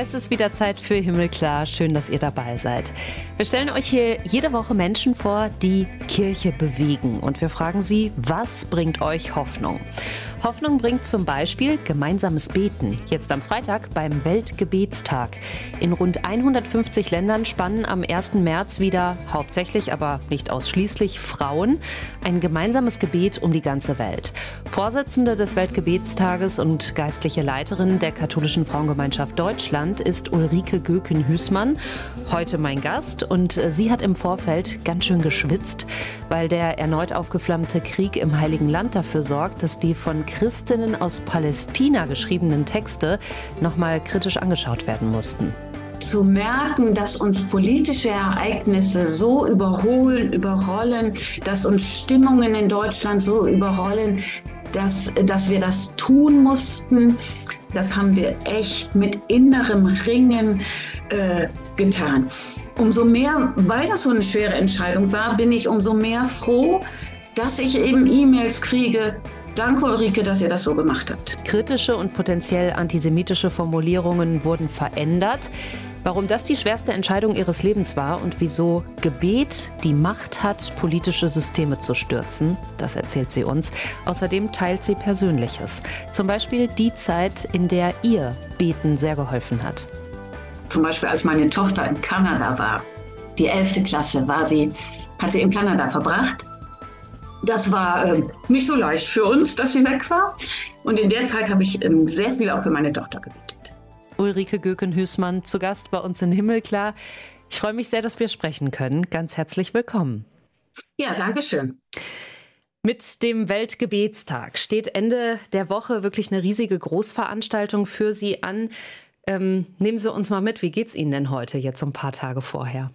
Es ist wieder Zeit für Himmelklar. Schön, dass ihr dabei seid. Wir stellen euch hier jede Woche Menschen vor, die Kirche bewegen. Und wir fragen sie, was bringt euch Hoffnung? Hoffnung bringt zum Beispiel gemeinsames Beten. Jetzt am Freitag beim Weltgebetstag. In rund 150 Ländern spannen am 1. März wieder hauptsächlich, aber nicht ausschließlich Frauen ein gemeinsames Gebet um die ganze Welt. Vorsitzende des Weltgebetstages und geistliche Leiterin der katholischen Frauengemeinschaft Deutschland ist Ulrike Göken-Hüßmann. Heute mein Gast und sie hat im Vorfeld ganz schön geschwitzt, weil der erneut aufgeflammte Krieg im Heiligen Land dafür sorgt, dass die von Christinnen aus Palästina geschriebenen Texte nochmal kritisch angeschaut werden mussten zu merken, dass uns politische Ereignisse so überholen, überrollen, dass uns Stimmungen in Deutschland so überrollen, dass, dass wir das tun mussten. Das haben wir echt mit innerem Ringen äh, getan. Umso mehr, weil das so eine schwere Entscheidung war, bin ich umso mehr froh, dass ich eben E-Mails kriege, Danke, Ulrike, dass ihr das so gemacht habt. Kritische und potenziell antisemitische Formulierungen wurden verändert. Warum das die schwerste Entscheidung ihres Lebens war und wieso Gebet die Macht hat, politische Systeme zu stürzen, das erzählt sie uns. Außerdem teilt sie Persönliches. Zum Beispiel die Zeit, in der ihr Beten sehr geholfen hat. Zum Beispiel, als meine Tochter in Kanada war, die 11. Klasse, war sie, hat sie in Kanada verbracht das war äh, nicht so leicht für uns, dass sie weg war. Und in der Zeit habe ich ähm, sehr viel auch für meine Tochter gebetet. Ulrike Göken-Hüßmann zu Gast bei uns in Himmelklar. Ich freue mich sehr, dass wir sprechen können. Ganz herzlich willkommen. Ja, danke schön. Mit dem Weltgebetstag steht Ende der Woche wirklich eine riesige Großveranstaltung für Sie an. Ähm, nehmen Sie uns mal mit, wie geht es Ihnen denn heute, jetzt ein paar Tage vorher?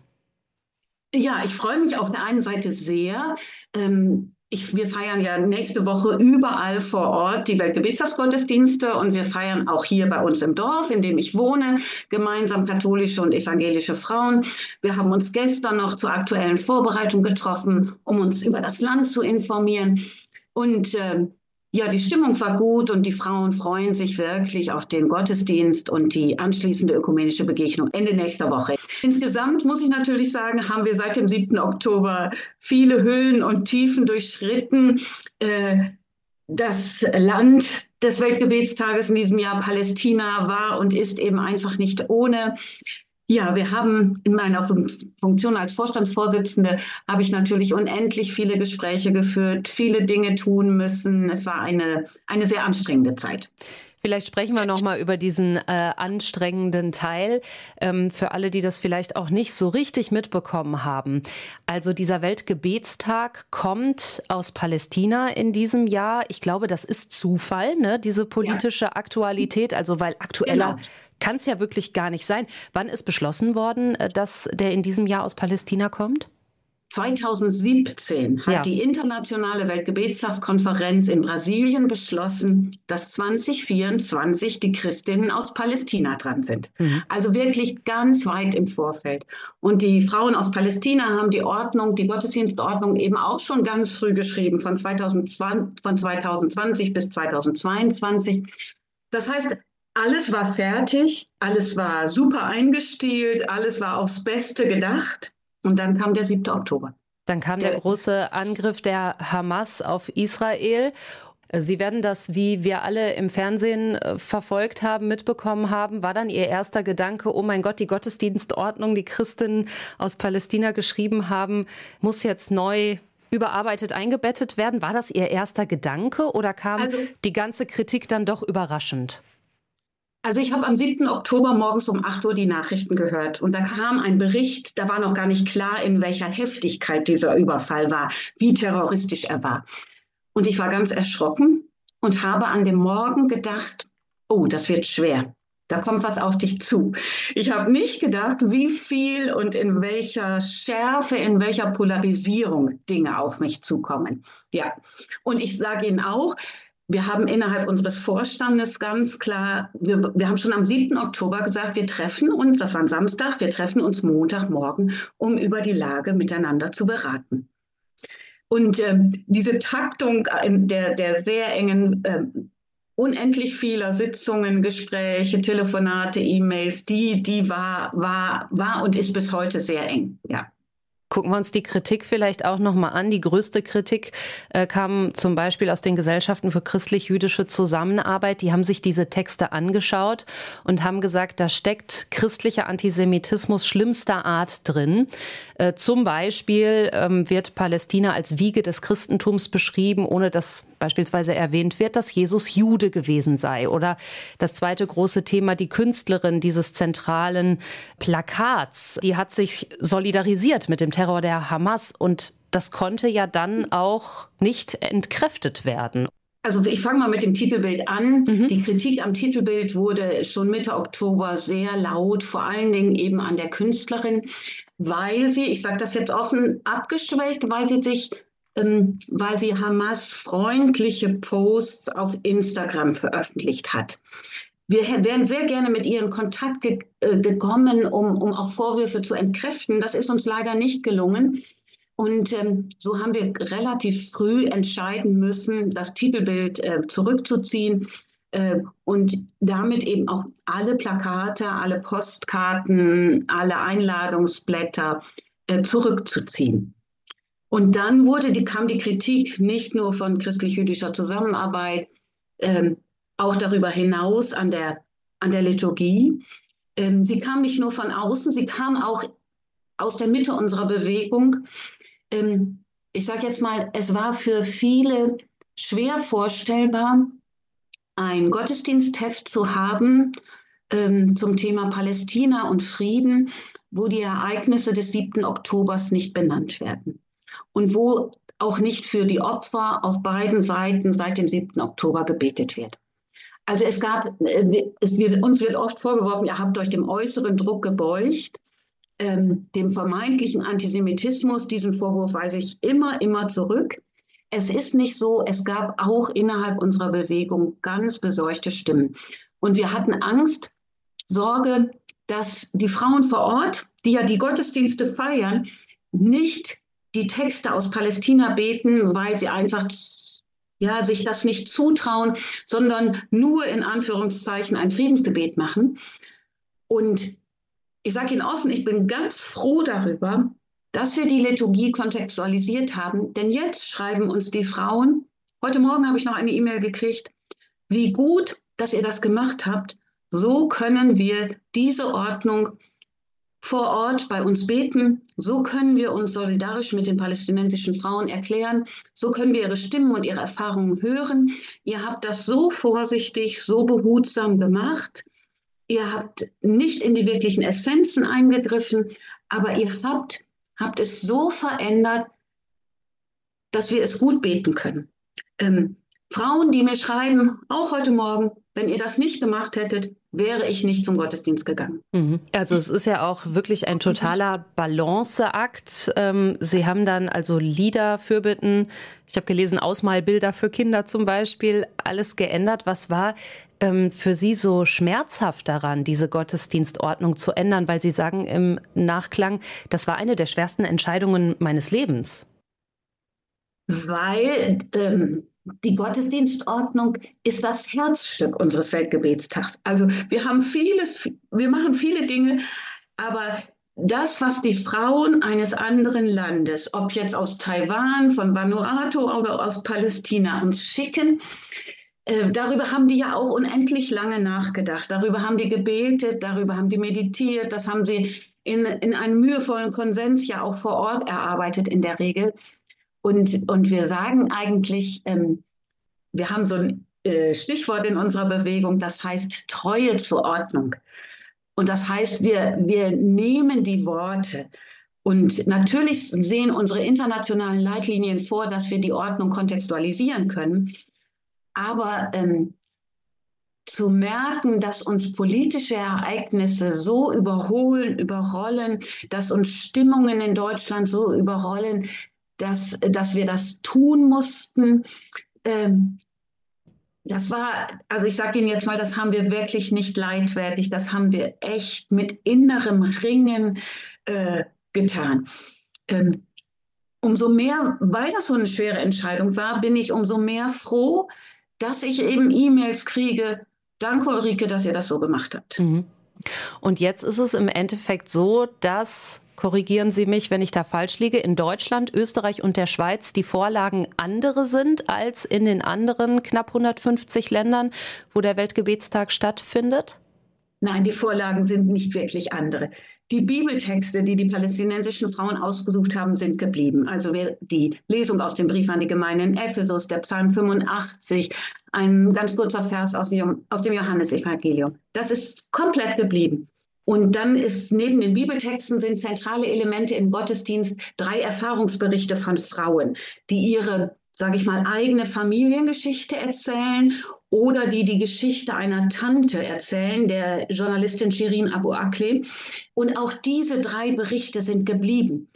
Ja, ich freue mich auf der einen Seite sehr. Ähm, ich, wir feiern ja nächste Woche überall vor Ort die Weltgebetstagsgottesdienste und wir feiern auch hier bei uns im Dorf, in dem ich wohne, gemeinsam katholische und evangelische Frauen. Wir haben uns gestern noch zur aktuellen Vorbereitung getroffen, um uns über das Land zu informieren. Und ähm, ja, die Stimmung war gut und die Frauen freuen sich wirklich auf den Gottesdienst und die anschließende ökumenische Begegnung Ende nächster Woche. Insgesamt muss ich natürlich sagen, haben wir seit dem 7. Oktober viele Höhen und Tiefen durchschritten. Äh, das Land des Weltgebetstages in diesem Jahr, Palästina, war und ist eben einfach nicht ohne. Ja, wir haben in meiner Funktion als Vorstandsvorsitzende habe ich natürlich unendlich viele Gespräche geführt, viele Dinge tun müssen. Es war eine, eine sehr anstrengende Zeit. Vielleicht sprechen wir noch mal über diesen äh, anstrengenden Teil ähm, für alle, die das vielleicht auch nicht so richtig mitbekommen haben. Also dieser Weltgebetstag kommt aus Palästina in diesem Jahr. Ich glaube, das ist Zufall, ne? Diese politische ja. Aktualität, also weil aktueller genau kann es ja wirklich gar nicht sein. Wann ist beschlossen worden, äh, dass der in diesem Jahr aus Palästina kommt? 2017 hat ja. die Internationale Weltgebetstagskonferenz in Brasilien beschlossen, dass 2024 die Christinnen aus Palästina dran sind. Mhm. Also wirklich ganz weit im Vorfeld. Und die Frauen aus Palästina haben die Ordnung, die Gottesdienstordnung eben auch schon ganz früh geschrieben, von 2020, von 2020 bis 2022. Das heißt, alles war fertig, alles war super eingestielt, alles war aufs Beste gedacht. Und dann kam der 7. Oktober. Dann kam der, der große Angriff der Hamas auf Israel. Sie werden das, wie wir alle im Fernsehen äh, verfolgt haben, mitbekommen haben. War dann Ihr erster Gedanke, oh mein Gott, die Gottesdienstordnung, die Christinnen aus Palästina geschrieben haben, muss jetzt neu überarbeitet eingebettet werden? War das Ihr erster Gedanke oder kam also, die ganze Kritik dann doch überraschend? Also ich habe am 7. Oktober morgens um 8 Uhr die Nachrichten gehört und da kam ein Bericht, da war noch gar nicht klar, in welcher Heftigkeit dieser Überfall war, wie terroristisch er war. Und ich war ganz erschrocken und habe an dem Morgen gedacht, oh, das wird schwer. Da kommt was auf dich zu. Ich habe nicht gedacht, wie viel und in welcher Schärfe, in welcher Polarisierung Dinge auf mich zukommen. Ja, und ich sage Ihnen auch, wir haben innerhalb unseres Vorstandes ganz klar, wir, wir, haben schon am 7. Oktober gesagt, wir treffen uns, das war ein Samstag, wir treffen uns Montagmorgen, um über die Lage miteinander zu beraten. Und ähm, diese Taktung der, der sehr engen ähm, unendlich vieler Sitzungen, Gespräche, Telefonate, E-Mails, die, die war, war, war und ist bis heute sehr eng, ja. Gucken wir uns die Kritik vielleicht auch nochmal an. Die größte Kritik äh, kam zum Beispiel aus den Gesellschaften für christlich-jüdische Zusammenarbeit. Die haben sich diese Texte angeschaut und haben gesagt, da steckt christlicher Antisemitismus schlimmster Art drin. Äh, zum Beispiel ähm, wird Palästina als Wiege des Christentums beschrieben, ohne dass beispielsweise erwähnt wird, dass Jesus Jude gewesen sei. Oder das zweite große Thema, die Künstlerin dieses zentralen Plakats, die hat sich solidarisiert mit dem Terror der Hamas und das konnte ja dann auch nicht entkräftet werden. Also ich fange mal mit dem Titelbild an. Mhm. Die Kritik am Titelbild wurde schon Mitte Oktober sehr laut, vor allen Dingen eben an der Künstlerin, weil sie, ich sage das jetzt offen, abgeschwächt, weil sie sich ähm, weil sie Hamas freundliche Posts auf Instagram veröffentlicht hat. Wir wären sehr gerne mit ihr in Kontakt ge äh, gekommen, um, um auch Vorwürfe zu entkräften. Das ist uns leider nicht gelungen. Und ähm, so haben wir relativ früh entscheiden müssen, das Titelbild äh, zurückzuziehen äh, und damit eben auch alle Plakate, alle Postkarten, alle Einladungsblätter äh, zurückzuziehen. Und dann wurde die, kam die Kritik nicht nur von christlich-jüdischer Zusammenarbeit, ähm, auch darüber hinaus an der, an der Liturgie. Ähm, sie kam nicht nur von außen, sie kam auch aus der Mitte unserer Bewegung. Ähm, ich sage jetzt mal, es war für viele schwer vorstellbar, ein Gottesdienstheft zu haben ähm, zum Thema Palästina und Frieden, wo die Ereignisse des 7. Oktobers nicht benannt werden und wo auch nicht für die Opfer auf beiden Seiten seit dem 7. Oktober gebetet wird. Also es gab, äh, es wird, uns wird oft vorgeworfen, ihr habt euch dem äußeren Druck gebeugt, ähm, dem vermeintlichen Antisemitismus. Diesen Vorwurf weise ich immer, immer zurück. Es ist nicht so, es gab auch innerhalb unserer Bewegung ganz besorgte Stimmen. Und wir hatten Angst, Sorge, dass die Frauen vor Ort, die ja die Gottesdienste feiern, nicht die Texte aus Palästina beten, weil sie einfach ja, sich das nicht zutrauen, sondern nur in Anführungszeichen ein Friedensgebet machen. Und ich sage Ihnen offen, ich bin ganz froh darüber, dass wir die Liturgie kontextualisiert haben, denn jetzt schreiben uns die Frauen, heute Morgen habe ich noch eine E-Mail gekriegt, wie gut, dass ihr das gemacht habt, so können wir diese Ordnung vor Ort bei uns beten. So können wir uns solidarisch mit den palästinensischen Frauen erklären. So können wir ihre Stimmen und ihre Erfahrungen hören. Ihr habt das so vorsichtig, so behutsam gemacht. Ihr habt nicht in die wirklichen Essenzen eingegriffen, aber ihr habt, habt es so verändert, dass wir es gut beten können. Ähm, Frauen, die mir schreiben, auch heute Morgen, wenn ihr das nicht gemacht hättet, wäre ich nicht zum Gottesdienst gegangen. Mhm. Also es ist ja auch wirklich ein totaler Balanceakt. Ähm, Sie haben dann also Lieder, Fürbitten, ich habe gelesen, Ausmalbilder für Kinder zum Beispiel, alles geändert. Was war ähm, für Sie so schmerzhaft daran, diese Gottesdienstordnung zu ändern? Weil Sie sagen im Nachklang, das war eine der schwersten Entscheidungen meines Lebens. Weil ähm, die Gottesdienstordnung ist das Herzstück unseres Weltgebetstags. Also wir haben vieles, wir machen viele Dinge, aber das, was die Frauen eines anderen Landes, ob jetzt aus Taiwan, von Vanuatu oder aus Palästina uns schicken, äh, darüber haben die ja auch unendlich lange nachgedacht. Darüber haben die gebetet, darüber haben die meditiert, das haben sie in, in einem mühevollen Konsens ja auch vor Ort erarbeitet in der Regel. Und, und wir sagen eigentlich, ähm, wir haben so ein äh, Stichwort in unserer Bewegung, das heißt Treue zur Ordnung. Und das heißt, wir, wir nehmen die Worte. Und natürlich sehen unsere internationalen Leitlinien vor, dass wir die Ordnung kontextualisieren können. Aber ähm, zu merken, dass uns politische Ereignisse so überholen, überrollen, dass uns Stimmungen in Deutschland so überrollen, dass, dass wir das tun mussten. Ähm, das war, also ich sage Ihnen jetzt mal, das haben wir wirklich nicht leidwertig, das haben wir echt mit innerem Ringen äh, getan. Ähm, umso mehr, weil das so eine schwere Entscheidung war, bin ich umso mehr froh, dass ich eben E-Mails kriege. Danke, Ulrike, dass ihr das so gemacht habt. Mhm. Und jetzt ist es im Endeffekt so, dass korrigieren Sie mich, wenn ich da falsch liege, in Deutschland, Österreich und der Schweiz die Vorlagen andere sind als in den anderen knapp 150 Ländern, wo der Weltgebetstag stattfindet? Nein, die Vorlagen sind nicht wirklich andere. Die Bibeltexte, die die palästinensischen Frauen ausgesucht haben, sind geblieben. Also die Lesung aus dem Brief an die Gemeinde in Ephesus, der Psalm 85, ein ganz kurzer Vers aus dem, Johannesevangelium. Das ist komplett geblieben. Und dann ist neben den Bibeltexten sind zentrale Elemente im Gottesdienst drei Erfahrungsberichte von Frauen, die ihre, sage ich mal, eigene Familiengeschichte erzählen oder die die Geschichte einer Tante erzählen, der Journalistin Shirin Abu Akleh. Und auch diese drei Berichte sind geblieben.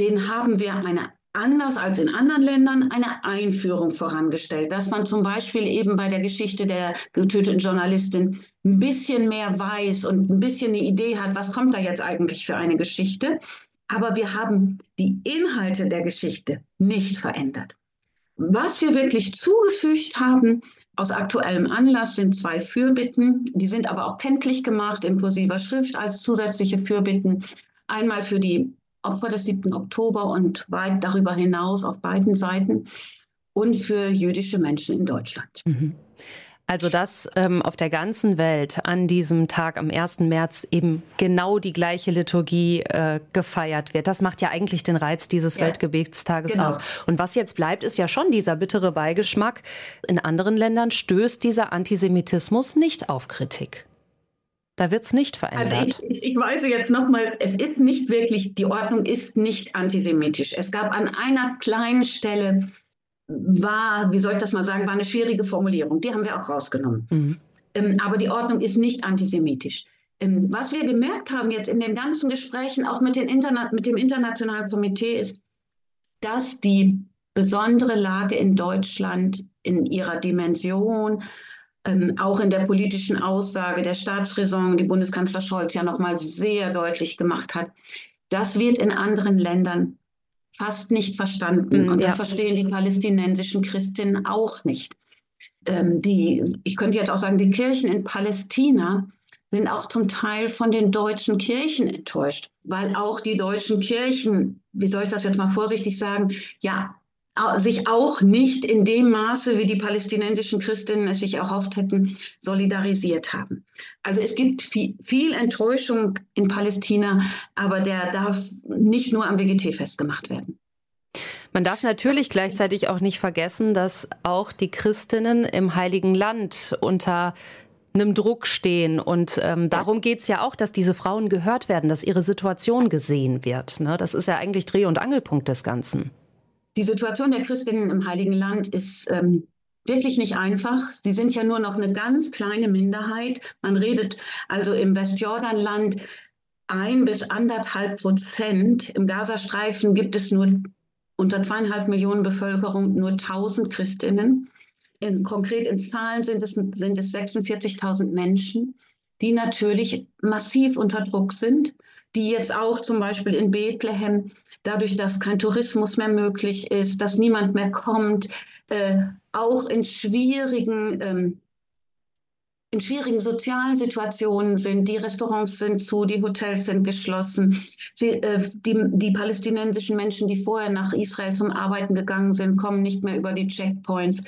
Den haben wir eine anders als in anderen Ländern eine Einführung vorangestellt, dass man zum Beispiel eben bei der Geschichte der getöteten Journalistin ein bisschen mehr weiß und ein bisschen eine Idee hat, was kommt da jetzt eigentlich für eine Geschichte. Aber wir haben die Inhalte der Geschichte nicht verändert. Was wir wirklich zugefügt haben aus aktuellem Anlass sind zwei Fürbitten. Die sind aber auch kenntlich gemacht in kursiver Schrift als zusätzliche Fürbitten. Einmal für die Opfer des 7. Oktober und weit darüber hinaus auf beiden Seiten und für jüdische Menschen in Deutschland. Mhm. Also dass ähm, auf der ganzen Welt an diesem Tag am 1. März eben genau die gleiche Liturgie äh, gefeiert wird. Das macht ja eigentlich den Reiz dieses ja, Weltgebetstages genau. aus. Und was jetzt bleibt, ist ja schon dieser bittere Beigeschmack. In anderen Ländern stößt dieser Antisemitismus nicht auf Kritik. Da wird es nicht verändert. Also ich, ich weise jetzt nochmal, es ist nicht wirklich, die Ordnung ist nicht antisemitisch. Es gab an einer kleinen Stelle, war, wie soll ich das mal sagen, war eine schwierige Formulierung. Die haben wir auch rausgenommen. Mhm. Ähm, aber die Ordnung ist nicht antisemitisch. Ähm, was wir gemerkt haben jetzt in den ganzen Gesprächen, auch mit, Interna mit dem Internationalen Komitee, ist, dass die besondere Lage in Deutschland in ihrer Dimension, ähm, auch in der politischen Aussage der Staatsräson, die Bundeskanzler Scholz ja nochmal sehr deutlich gemacht hat. Das wird in anderen Ländern fast nicht verstanden. Mm, und das verstehen die palästinensischen Christinnen auch nicht. Ähm, die, ich könnte jetzt auch sagen, die Kirchen in Palästina sind auch zum Teil von den deutschen Kirchen enttäuscht, weil auch die deutschen Kirchen, wie soll ich das jetzt mal vorsichtig sagen, ja, sich auch nicht in dem Maße, wie die palästinensischen Christinnen es sich erhofft hätten, solidarisiert haben. Also es gibt viel, viel Enttäuschung in Palästina, aber der darf nicht nur am WGT festgemacht werden. Man darf natürlich gleichzeitig auch nicht vergessen, dass auch die Christinnen im Heiligen Land unter einem Druck stehen. Und ähm, darum geht es ja auch, dass diese Frauen gehört werden, dass ihre Situation gesehen wird. Ne? Das ist ja eigentlich Dreh- und Angelpunkt des Ganzen. Die Situation der Christinnen im Heiligen Land ist ähm, wirklich nicht einfach. Sie sind ja nur noch eine ganz kleine Minderheit. Man redet also im Westjordanland ein bis anderthalb Prozent. Im Gazastreifen gibt es nur unter zweieinhalb Millionen Bevölkerung nur 1000 Christinnen. In, konkret in Zahlen sind es, sind es 46.000 Menschen, die natürlich massiv unter Druck sind, die jetzt auch zum Beispiel in Bethlehem dadurch, dass kein Tourismus mehr möglich ist, dass niemand mehr kommt, äh, auch in schwierigen, ähm, in schwierigen sozialen Situationen sind. Die Restaurants sind zu, die Hotels sind geschlossen. Sie, äh, die, die palästinensischen Menschen, die vorher nach Israel zum Arbeiten gegangen sind, kommen nicht mehr über die Checkpoints.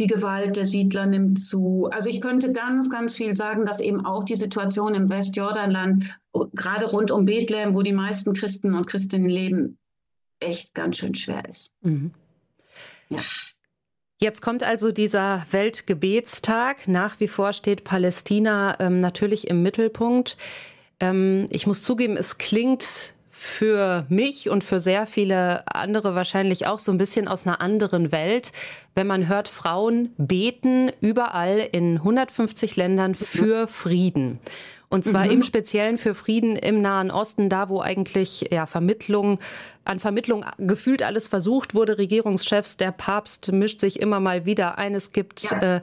Die Gewalt der Siedler nimmt zu. Also ich könnte ganz, ganz viel sagen, dass eben auch die Situation im Westjordanland, gerade rund um Bethlehem, wo die meisten Christen und Christinnen leben, echt ganz schön schwer ist. Mhm. Ja. Jetzt kommt also dieser Weltgebetstag. Nach wie vor steht Palästina ähm, natürlich im Mittelpunkt. Ähm, ich muss zugeben, es klingt für mich und für sehr viele andere wahrscheinlich auch so ein bisschen aus einer anderen Welt, wenn man hört, Frauen beten überall in 150 Ländern für Frieden. Und zwar mhm. im Speziellen für Frieden im Nahen Osten, da wo eigentlich ja, Vermittlung, an Vermittlung gefühlt alles versucht wurde. Regierungschefs, der Papst mischt sich immer mal wieder ein. Es gibt ja. äh,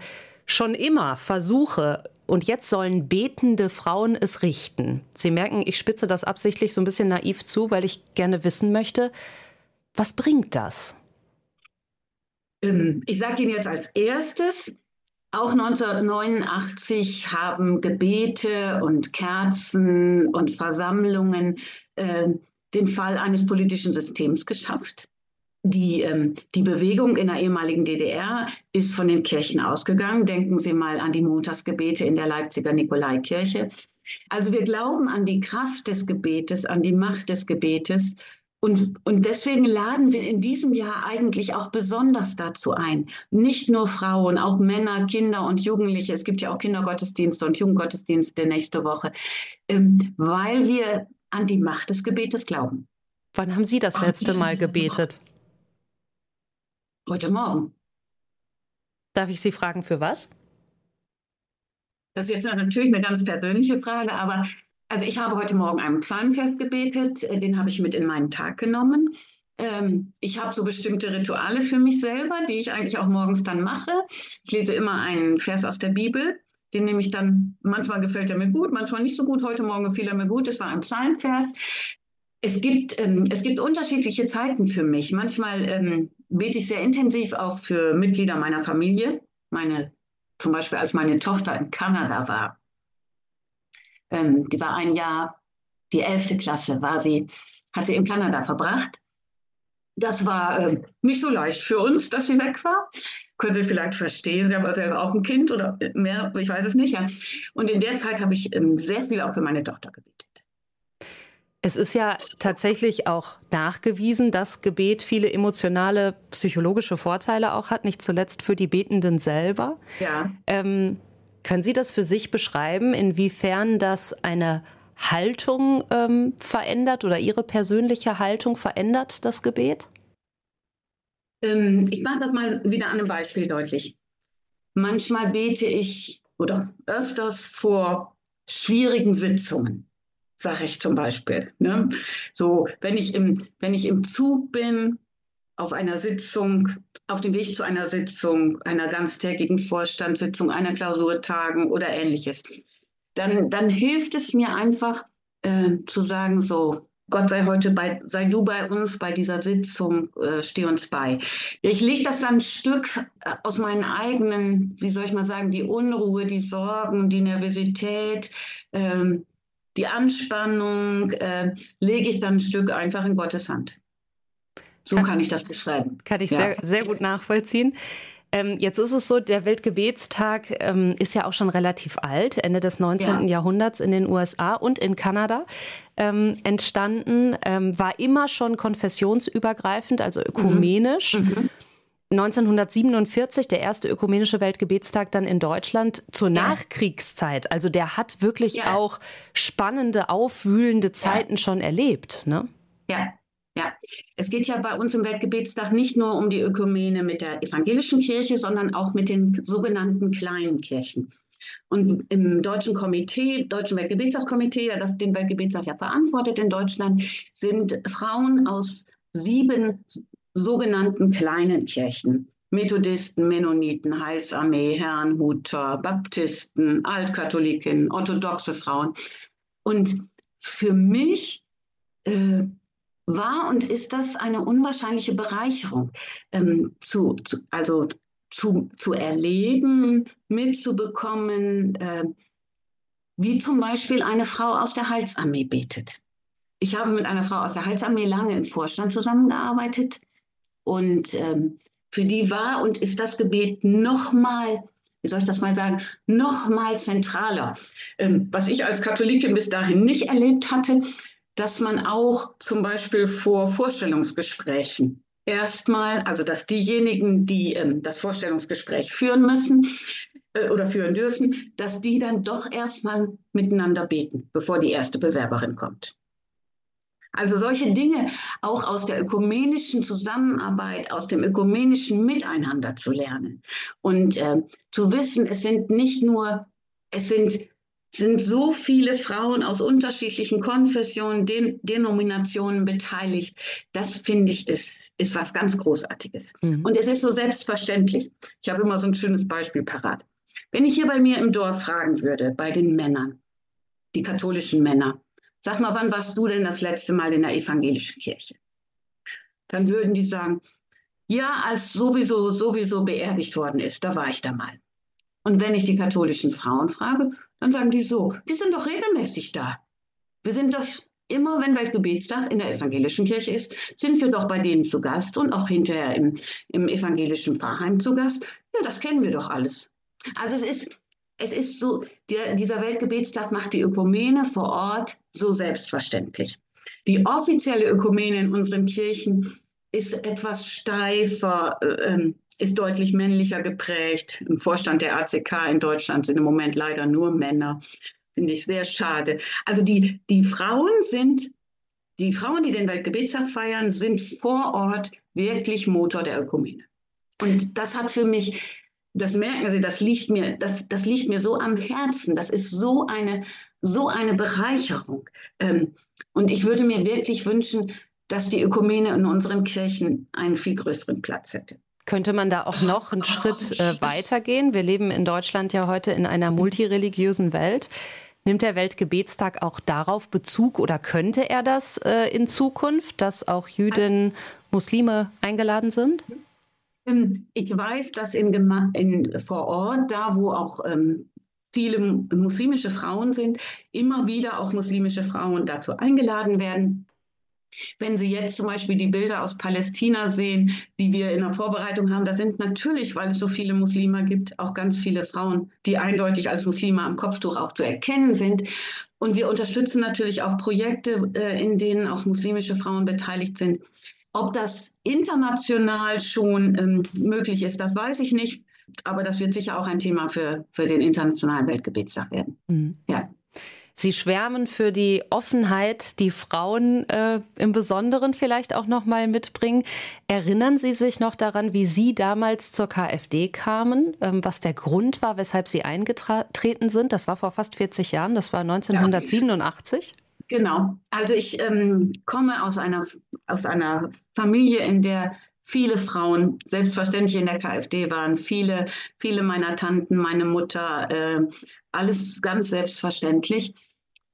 schon immer Versuche, und jetzt sollen betende Frauen es richten. Sie merken, ich spitze das absichtlich so ein bisschen naiv zu, weil ich gerne wissen möchte, was bringt das? Ähm, ich sage Ihnen jetzt als erstes, Auch 1989 haben Gebete und Kerzen und Versammlungen äh, den Fall eines politischen Systems geschafft. Die, ähm, die Bewegung in der ehemaligen DDR ist von den Kirchen ausgegangen. Denken Sie mal an die Montagsgebete in der Leipziger Nikolaikirche. Also wir glauben an die Kraft des Gebetes, an die Macht des Gebetes und, und deswegen laden wir in diesem Jahr eigentlich auch besonders dazu ein. Nicht nur Frauen, auch Männer, Kinder und Jugendliche. Es gibt ja auch Kindergottesdienste und Jugendgottesdienste nächste Woche, ähm, weil wir an die Macht des Gebetes glauben. Wann haben Sie das letzte Mal gebetet? Heute Morgen. Darf ich Sie fragen, für was? Das ist jetzt natürlich eine ganz persönliche Frage, aber also ich habe heute Morgen einen Psalmfest gebetet, äh, den habe ich mit in meinen Tag genommen. Ähm, ich habe so bestimmte Rituale für mich selber, die ich eigentlich auch morgens dann mache. Ich lese immer einen Vers aus der Bibel, den nehme ich dann, manchmal gefällt er mir gut, manchmal nicht so gut. Heute Morgen gefiel er mir gut, es war ein Psalmvers. Es gibt, ähm, es gibt unterschiedliche Zeiten für mich. Manchmal ähm, bete ich sehr intensiv auch für Mitglieder meiner Familie. Meine, zum Beispiel als meine Tochter in Kanada war, ähm, die war ein Jahr, die elfte Klasse war sie, hat sie in Kanada verbracht. Das war äh, nicht so leicht für uns, dass sie weg war. Können Sie vielleicht verstehen. Sie haben selber auch ein Kind oder mehr, ich weiß es nicht. Ja. Und in der Zeit habe ich ähm, sehr viel auch für meine Tochter gebetet. Es ist ja tatsächlich auch nachgewiesen, dass Gebet viele emotionale, psychologische Vorteile auch hat, nicht zuletzt für die Betenden selber. Ja. Ähm, können Sie das für sich beschreiben, inwiefern das eine Haltung ähm, verändert oder Ihre persönliche Haltung verändert, das Gebet? Ähm, ich mache das mal wieder an einem Beispiel deutlich. Manchmal bete ich oder öfters vor schwierigen Sitzungen, sage ich zum Beispiel. Ne? So, wenn ich, im, wenn ich im Zug bin auf einer Sitzung, auf dem Weg zu einer Sitzung, einer ganztägigen Vorstandssitzung, einer Klausurtagung oder ähnliches, dann, dann hilft es mir einfach äh, zu sagen, so, Gott sei heute bei, sei du bei uns bei dieser Sitzung, äh, steh uns bei. Ich lege das dann ein Stück äh, aus meinen eigenen, wie soll ich mal sagen, die Unruhe, die Sorgen, die Nervosität, ähm, die Anspannung, äh, lege ich dann ein Stück einfach in Gottes Hand. So kann, kann ich das beschreiben. Kann ich ja. sehr, sehr gut nachvollziehen. Ähm, jetzt ist es so, der Weltgebetstag ähm, ist ja auch schon relativ alt, Ende des 19. Ja. Jahrhunderts in den USA und in Kanada ähm, entstanden, ähm, war immer schon konfessionsübergreifend, also ökumenisch. Mhm. Mhm. 1947 der erste ökumenische Weltgebetstag dann in Deutschland zur ja. Nachkriegszeit. Also der hat wirklich ja. auch spannende, aufwühlende Zeiten ja. schon erlebt. Ne? Ja, ja, es geht ja bei uns im Weltgebetstag nicht nur um die Ökumene mit der evangelischen Kirche, sondern auch mit den sogenannten kleinen Kirchen. Und im deutschen Komitee, deutschen Weltgebetstagskomitee, das den Weltgebetstag ja verantwortet in Deutschland, sind Frauen aus sieben sogenannten kleinen Kirchen. Methodisten, Mennoniten, Heilsarmee, Herrnhuter, Baptisten, Altkatholiken, orthodoxe Frauen. Und für mich äh, war und ist das eine unwahrscheinliche Bereicherung, ähm, zu, zu, also zu, zu erleben, mitzubekommen, äh, wie zum Beispiel eine Frau aus der Heilsarmee betet. Ich habe mit einer Frau aus der Heilsarmee lange im Vorstand zusammengearbeitet und ähm, für die war und ist das Gebet nochmal wie soll ich das mal sagen, nochmal zentraler. Ähm, was ich als Katholikin bis dahin nicht erlebt hatte, dass man auch zum Beispiel vor Vorstellungsgesprächen erstmal, also dass diejenigen, die ähm, das Vorstellungsgespräch führen müssen äh, oder führen dürfen, dass die dann doch erstmal miteinander beten, bevor die erste Bewerberin kommt. Also solche Dinge auch aus der ökumenischen Zusammenarbeit, aus dem ökumenischen Miteinander zu lernen und äh, zu wissen, es sind nicht nur, es sind sind so viele Frauen aus unterschiedlichen Konfessionen, Den Denominationen beteiligt. Das finde ich ist, ist was ganz Großartiges. Mhm. Und es ist so selbstverständlich. Ich habe immer so ein schönes Beispiel parat. Wenn ich hier bei mir im Dorf fragen würde, bei den Männern, die katholischen Männer, sag mal, wann warst du denn das letzte Mal in der evangelischen Kirche? Dann würden die sagen, ja, als sowieso, sowieso beerdigt worden ist, da war ich da mal. Und wenn ich die katholischen Frauen frage, dann sagen die so, wir sind doch regelmäßig da. Wir sind doch immer, wenn Weltgebetstag in der evangelischen Kirche ist, sind wir doch bei denen zu Gast und auch hinterher im, im evangelischen Pfarrheim zu Gast. Ja, das kennen wir doch alles. Also es ist, es ist so, der, dieser Weltgebetstag macht die Ökumene vor Ort so selbstverständlich. Die offizielle Ökumene in unseren Kirchen ist etwas steifer, äh, ist deutlich männlicher geprägt. Im Vorstand der ACK in Deutschland sind im Moment leider nur Männer. Finde ich sehr schade. Also die, die Frauen sind, die Frauen, die den Weltgebetstag feiern, sind vor Ort wirklich Motor der Ökumene. Und das hat für mich, das merken Sie, das liegt mir, das, das liegt mir so am Herzen. Das ist so eine, so eine Bereicherung. Ähm, und ich würde mir wirklich wünschen, dass die Ökumene in unseren Kirchen einen viel größeren Platz hätte. Könnte man da auch noch einen Schritt äh, weitergehen? Wir leben in Deutschland ja heute in einer multireligiösen Welt. Nimmt der Weltgebetstag auch darauf Bezug oder könnte er das äh, in Zukunft, dass auch Jüdinnen, Muslime eingeladen sind? Ähm, ich weiß, dass in, in, vor Ort, da wo auch ähm, viele muslimische Frauen sind, immer wieder auch muslimische Frauen dazu eingeladen werden, wenn Sie jetzt zum Beispiel die Bilder aus Palästina sehen, die wir in der Vorbereitung haben, da sind natürlich, weil es so viele Muslime gibt, auch ganz viele Frauen, die eindeutig als Muslime am Kopftuch auch zu erkennen sind. Und wir unterstützen natürlich auch Projekte, äh, in denen auch muslimische Frauen beteiligt sind. Ob das international schon ähm, möglich ist, das weiß ich nicht. Aber das wird sicher auch ein Thema für, für den Internationalen Weltgebetstag werden. Mhm. Ja. Sie schwärmen für die Offenheit, die Frauen äh, im Besonderen vielleicht auch noch mal mitbringen. Erinnern Sie sich noch daran, wie Sie damals zur KfD kamen, ähm, was der Grund war, weshalb Sie eingetreten sind? Das war vor fast 40 Jahren, das war 1987. Genau. Also ich ähm, komme aus einer, aus einer Familie, in der viele Frauen selbstverständlich in der KfD waren. Viele, viele meiner Tanten, meine Mutter, äh, alles ganz selbstverständlich.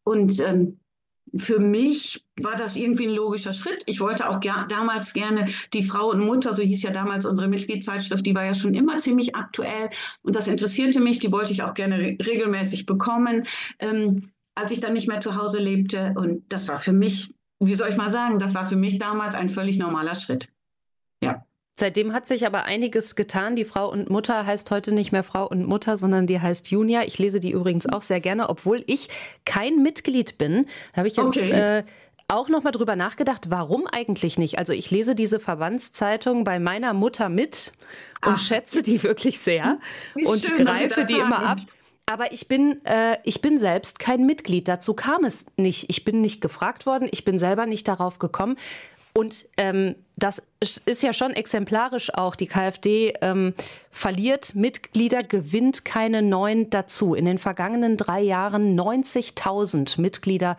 Und ähm, für mich war das irgendwie ein logischer Schritt. Ich wollte auch ger damals gerne die Frau und Mutter, so hieß ja damals unsere Mitgliedszeitschrift, die war ja schon immer ziemlich aktuell und das interessierte mich, die wollte ich auch gerne re regelmäßig bekommen, ähm, als ich dann nicht mehr zu Hause lebte. Und das war für mich, wie soll ich mal sagen, das war für mich damals ein völlig normaler Schritt. Ja. Seitdem hat sich aber einiges getan. Die Frau und Mutter heißt heute nicht mehr Frau und Mutter, sondern die heißt Junia. Ich lese die übrigens auch sehr gerne, obwohl ich kein Mitglied bin. Da habe ich jetzt okay. äh, auch noch mal drüber nachgedacht, warum eigentlich nicht? Also ich lese diese Verbandszeitung bei meiner Mutter mit und Ach. schätze die wirklich sehr Wie und schön, greife die haben. immer ab. Aber ich bin, äh, ich bin selbst kein Mitglied. Dazu kam es nicht. Ich bin nicht gefragt worden. Ich bin selber nicht darauf gekommen. Und ähm, das ist ja schon exemplarisch auch. Die KfD ähm, verliert Mitglieder, gewinnt keine neuen dazu. In den vergangenen drei Jahren 90.000 Mitglieder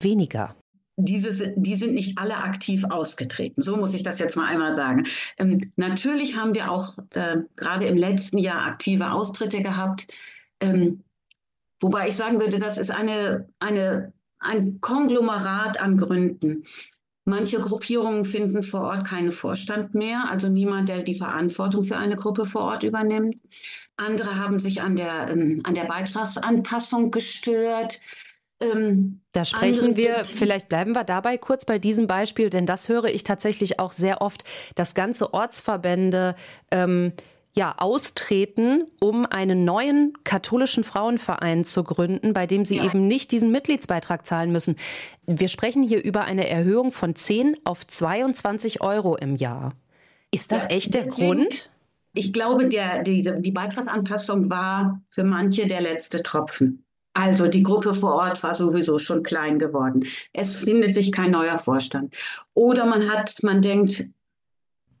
weniger. Diese, die sind nicht alle aktiv ausgetreten. So muss ich das jetzt mal einmal sagen. Ähm, natürlich haben wir auch äh, gerade im letzten Jahr aktive Austritte gehabt. Ähm, wobei ich sagen würde, das ist eine, eine, ein Konglomerat an Gründen. Manche Gruppierungen finden vor Ort keinen Vorstand mehr, also niemand, der die Verantwortung für eine Gruppe vor Ort übernimmt. Andere haben sich an der, ähm, an der Beitragsanpassung gestört. Ähm, da sprechen wir, vielleicht bleiben wir dabei kurz bei diesem Beispiel, denn das höre ich tatsächlich auch sehr oft, dass ganze Ortsverbände ähm, ja, austreten, um einen neuen katholischen Frauenverein zu gründen, bei dem sie ja. eben nicht diesen Mitgliedsbeitrag zahlen müssen. Wir sprechen hier über eine Erhöhung von 10 auf 22 Euro im Jahr. Ist das ja, echt der deswegen, Grund? Ich glaube, der, diese, die Beitragsanpassung war für manche der letzte Tropfen. Also die Gruppe vor Ort war sowieso schon klein geworden. Es findet sich kein neuer Vorstand. Oder man hat, man denkt,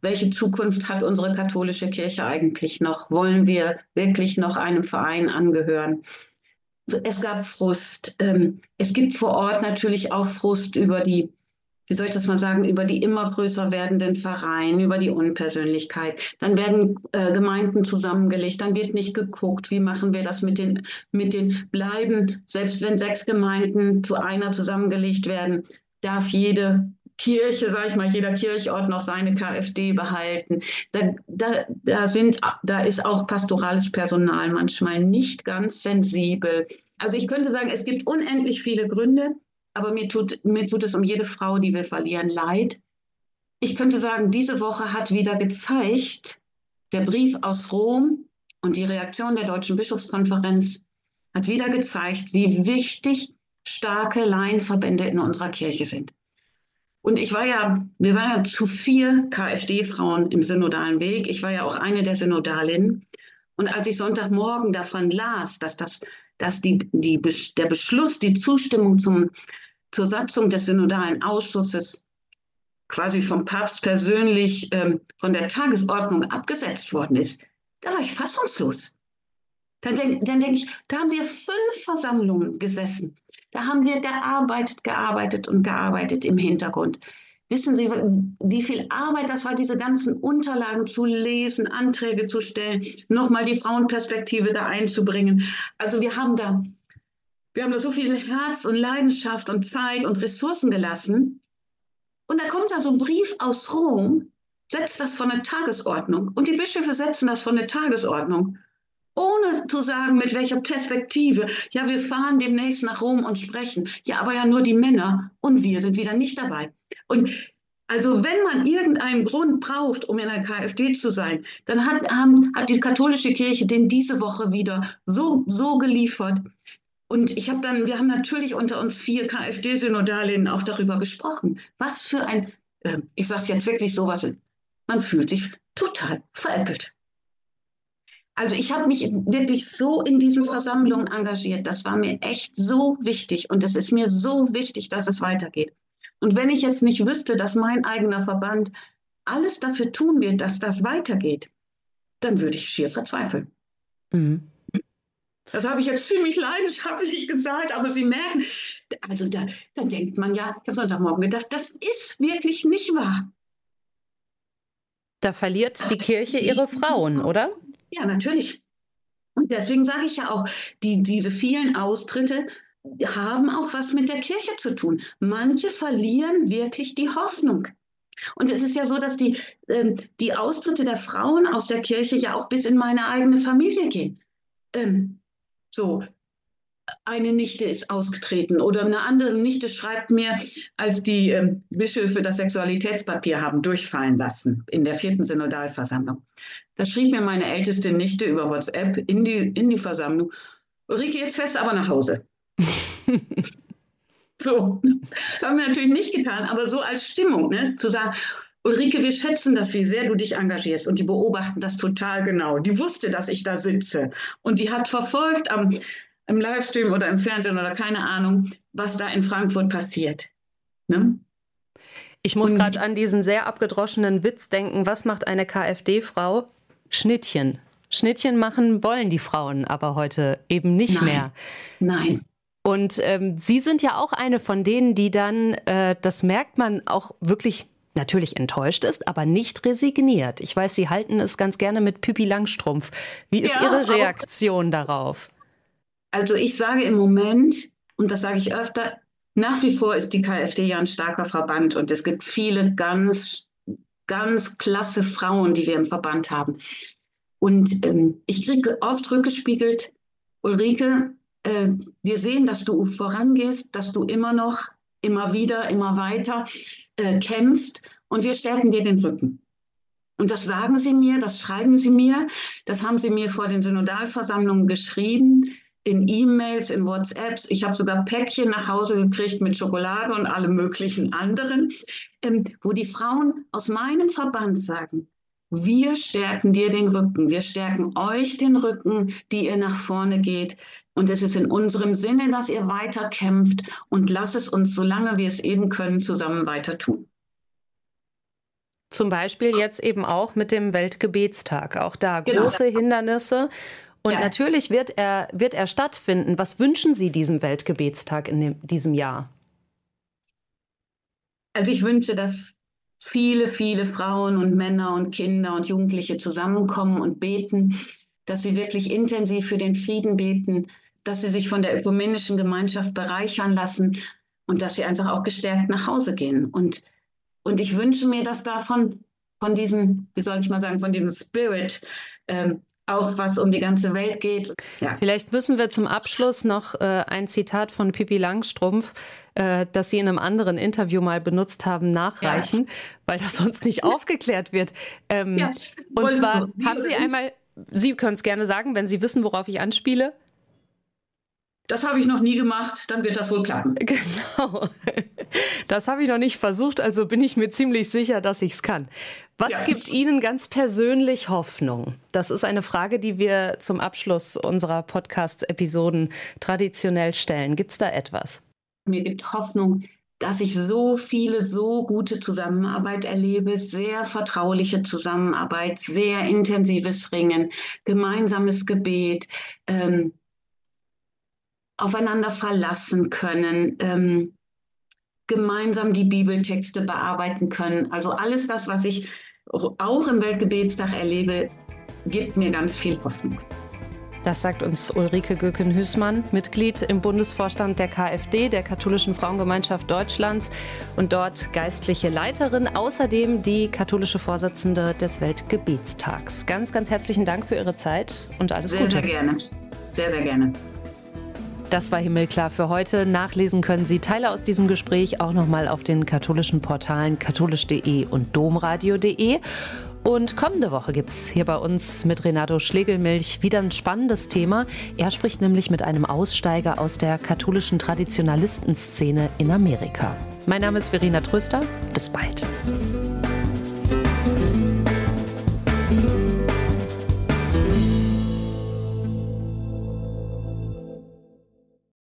welche Zukunft hat unsere katholische Kirche eigentlich noch? Wollen wir wirklich noch einem Verein angehören? Es gab Frust. Ähm, es gibt vor Ort natürlich auch Frust über die, wie soll ich das mal sagen, über die immer größer werdenden Vereine, über die Unpersönlichkeit. Dann werden äh, Gemeinden zusammengelegt, dann wird nicht geguckt, wie machen wir das mit den, mit den Bleiben. Selbst wenn sechs Gemeinden zu einer zusammengelegt werden, darf jede Kirche, sage ich mal, jeder Kirchort noch seine KfD behalten. Da, da, da, sind, da ist auch pastorales Personal manchmal nicht ganz sensibel. Also ich könnte sagen, es gibt unendlich viele Gründe, aber mir tut, mir tut es um jede Frau, die wir verlieren, leid. Ich könnte sagen, diese Woche hat wieder gezeigt, der Brief aus Rom und die Reaktion der Deutschen Bischofskonferenz hat wieder gezeigt, wie wichtig starke Laienverbände in unserer Kirche sind. Und ich war ja, wir waren ja zu vier KfD-Frauen im synodalen Weg. Ich war ja auch eine der Synodalinnen. Und als ich Sonntagmorgen davon las, dass, das, dass die, die, der Beschluss, die Zustimmung zum, zur Satzung des synodalen Ausschusses quasi vom Papst persönlich ähm, von der Tagesordnung abgesetzt worden ist, da war ich fassungslos. Dann denke denk ich, da haben wir fünf Versammlungen gesessen. Da haben wir gearbeitet, gearbeitet und gearbeitet im Hintergrund. Wissen Sie, wie viel Arbeit das war, diese ganzen Unterlagen zu lesen, Anträge zu stellen, nochmal die Frauenperspektive da einzubringen. Also wir haben da, wir haben da so viel Herz und Leidenschaft und Zeit und Ressourcen gelassen. Und da kommt da so ein Brief aus Rom, setzt das von der Tagesordnung. Und die Bischöfe setzen das von der Tagesordnung ohne zu sagen, mit welcher Perspektive. Ja, wir fahren demnächst nach Rom und sprechen. Ja, aber ja nur die Männer und wir sind wieder nicht dabei. Und also wenn man irgendeinen Grund braucht, um in der KfD zu sein, dann hat, haben, hat die katholische Kirche den diese Woche wieder so, so geliefert. Und ich habe dann, wir haben natürlich unter uns vier KfD-Synodalinnen auch darüber gesprochen. Was für ein, äh, ich sage es jetzt wirklich so, was, man fühlt sich total veräppelt. Also ich habe mich wirklich so in diesen Versammlungen engagiert. Das war mir echt so wichtig und es ist mir so wichtig, dass es weitergeht. Und wenn ich jetzt nicht wüsste, dass mein eigener Verband alles dafür tun wird, dass das weitergeht, dann würde ich schier verzweifeln. Mhm. Das habe ich jetzt ziemlich leidenschaftlich gesagt, aber Sie merken, also da, dann denkt man ja, ich habe Sonntagmorgen gedacht, das ist wirklich nicht wahr. Da verliert die Kirche ihre Frauen, oder? Ja, natürlich. Und deswegen sage ich ja auch, die, diese vielen Austritte haben auch was mit der Kirche zu tun. Manche verlieren wirklich die Hoffnung. Und es ist ja so, dass die, ähm, die Austritte der Frauen aus der Kirche ja auch bis in meine eigene Familie gehen. Ähm, so, eine Nichte ist ausgetreten oder eine andere Nichte schreibt mir, als die ähm, Bischöfe das Sexualitätspapier haben durchfallen lassen in der vierten Synodalversammlung. Da schrieb mir meine älteste Nichte über WhatsApp in die, in die Versammlung, Ulrike, jetzt fest aber nach Hause. so, das haben wir natürlich nicht getan, aber so als Stimmung, ne, zu sagen, Ulrike, wir schätzen das, wie sehr du dich engagierst und die beobachten das total genau. Die wusste, dass ich da sitze und die hat verfolgt am im Livestream oder im Fernsehen oder keine Ahnung, was da in Frankfurt passiert. Ne? Ich muss gerade an diesen sehr abgedroschenen Witz denken. Was macht eine KfD-Frau? Schnittchen. Schnittchen machen wollen die Frauen aber heute eben nicht Nein. mehr. Nein. Und ähm, Sie sind ja auch eine von denen, die dann, äh, das merkt man auch wirklich natürlich enttäuscht ist, aber nicht resigniert. Ich weiß, Sie halten es ganz gerne mit Püppi Langstrumpf. Wie ist ja, Ihre Reaktion darauf? Also ich sage im Moment, und das sage ich öfter, nach wie vor ist die KfD ja ein starker Verband und es gibt viele ganz, ganz klasse Frauen, die wir im Verband haben. Und ähm, ich kriege oft rückgespiegelt, Ulrike, äh, wir sehen, dass du vorangehst, dass du immer noch, immer wieder, immer weiter äh, kämpfst und wir stärken dir den Rücken. Und das sagen sie mir, das schreiben sie mir, das haben sie mir vor den Synodalversammlungen geschrieben in E-Mails, in WhatsApps. Ich habe sogar Päckchen nach Hause gekriegt mit Schokolade und allem möglichen anderen, ähm, wo die Frauen aus meinem Verband sagen, wir stärken dir den Rücken, wir stärken euch den Rücken, die ihr nach vorne geht. Und es ist in unserem Sinne, dass ihr weiter kämpft und lasst es uns, solange wir es eben können, zusammen weiter tun. Zum Beispiel jetzt eben auch mit dem Weltgebetstag. Auch da genau. große Hindernisse. Und ja. natürlich wird er, wird er stattfinden. Was wünschen Sie diesem Weltgebetstag in dem, diesem Jahr? Also ich wünsche, dass viele, viele Frauen und Männer und Kinder und Jugendliche zusammenkommen und beten, dass sie wirklich intensiv für den Frieden beten, dass sie sich von der ökumenischen Gemeinschaft bereichern lassen und dass sie einfach auch gestärkt nach Hause gehen. Und Und ich wünsche mir, dass davon, von diesem, wie soll ich mal sagen, von diesem Spirit ähm, auch was um die ganze Welt geht. Ja. Vielleicht müssen wir zum Abschluss noch äh, ein Zitat von Pippi Langstrumpf, äh, das Sie in einem anderen Interview mal benutzt haben, nachreichen, ja. weil das sonst nicht aufgeklärt wird. Ähm, ja, und zwar haben Sie einmal, Sie können es gerne sagen, wenn Sie wissen, worauf ich anspiele. Das habe ich noch nie gemacht, dann wird das wohl klappen. Genau. Das habe ich noch nicht versucht, also bin ich mir ziemlich sicher, dass ich es kann. Was ja, gibt Ihnen ganz persönlich Hoffnung? Das ist eine Frage, die wir zum Abschluss unserer Podcast-Episoden traditionell stellen. Gibt es da etwas? Mir gibt Hoffnung, dass ich so viele, so gute Zusammenarbeit erlebe, sehr vertrauliche Zusammenarbeit, sehr intensives Ringen, gemeinsames Gebet. Ähm, aufeinander verlassen können, ähm, gemeinsam die Bibeltexte bearbeiten können. Also alles das, was ich auch im Weltgebetstag erlebe, gibt mir ganz viel Hoffnung. Das sagt uns Ulrike Göken-Hüßmann, Mitglied im Bundesvorstand der KfD, der Katholischen Frauengemeinschaft Deutschlands und dort geistliche Leiterin, außerdem die katholische Vorsitzende des Weltgebetstags. Ganz, ganz herzlichen Dank für Ihre Zeit und alles sehr, Gute. Sehr, sehr gerne. Sehr, sehr gerne. Das war Himmelklar für heute. Nachlesen können Sie Teile aus diesem Gespräch auch nochmal auf den katholischen Portalen katholisch.de und domradio.de. Und kommende Woche gibt es hier bei uns mit Renato Schlegelmilch wieder ein spannendes Thema. Er spricht nämlich mit einem Aussteiger aus der katholischen Traditionalistenszene in Amerika. Mein Name ist Verena Tröster. Bis bald.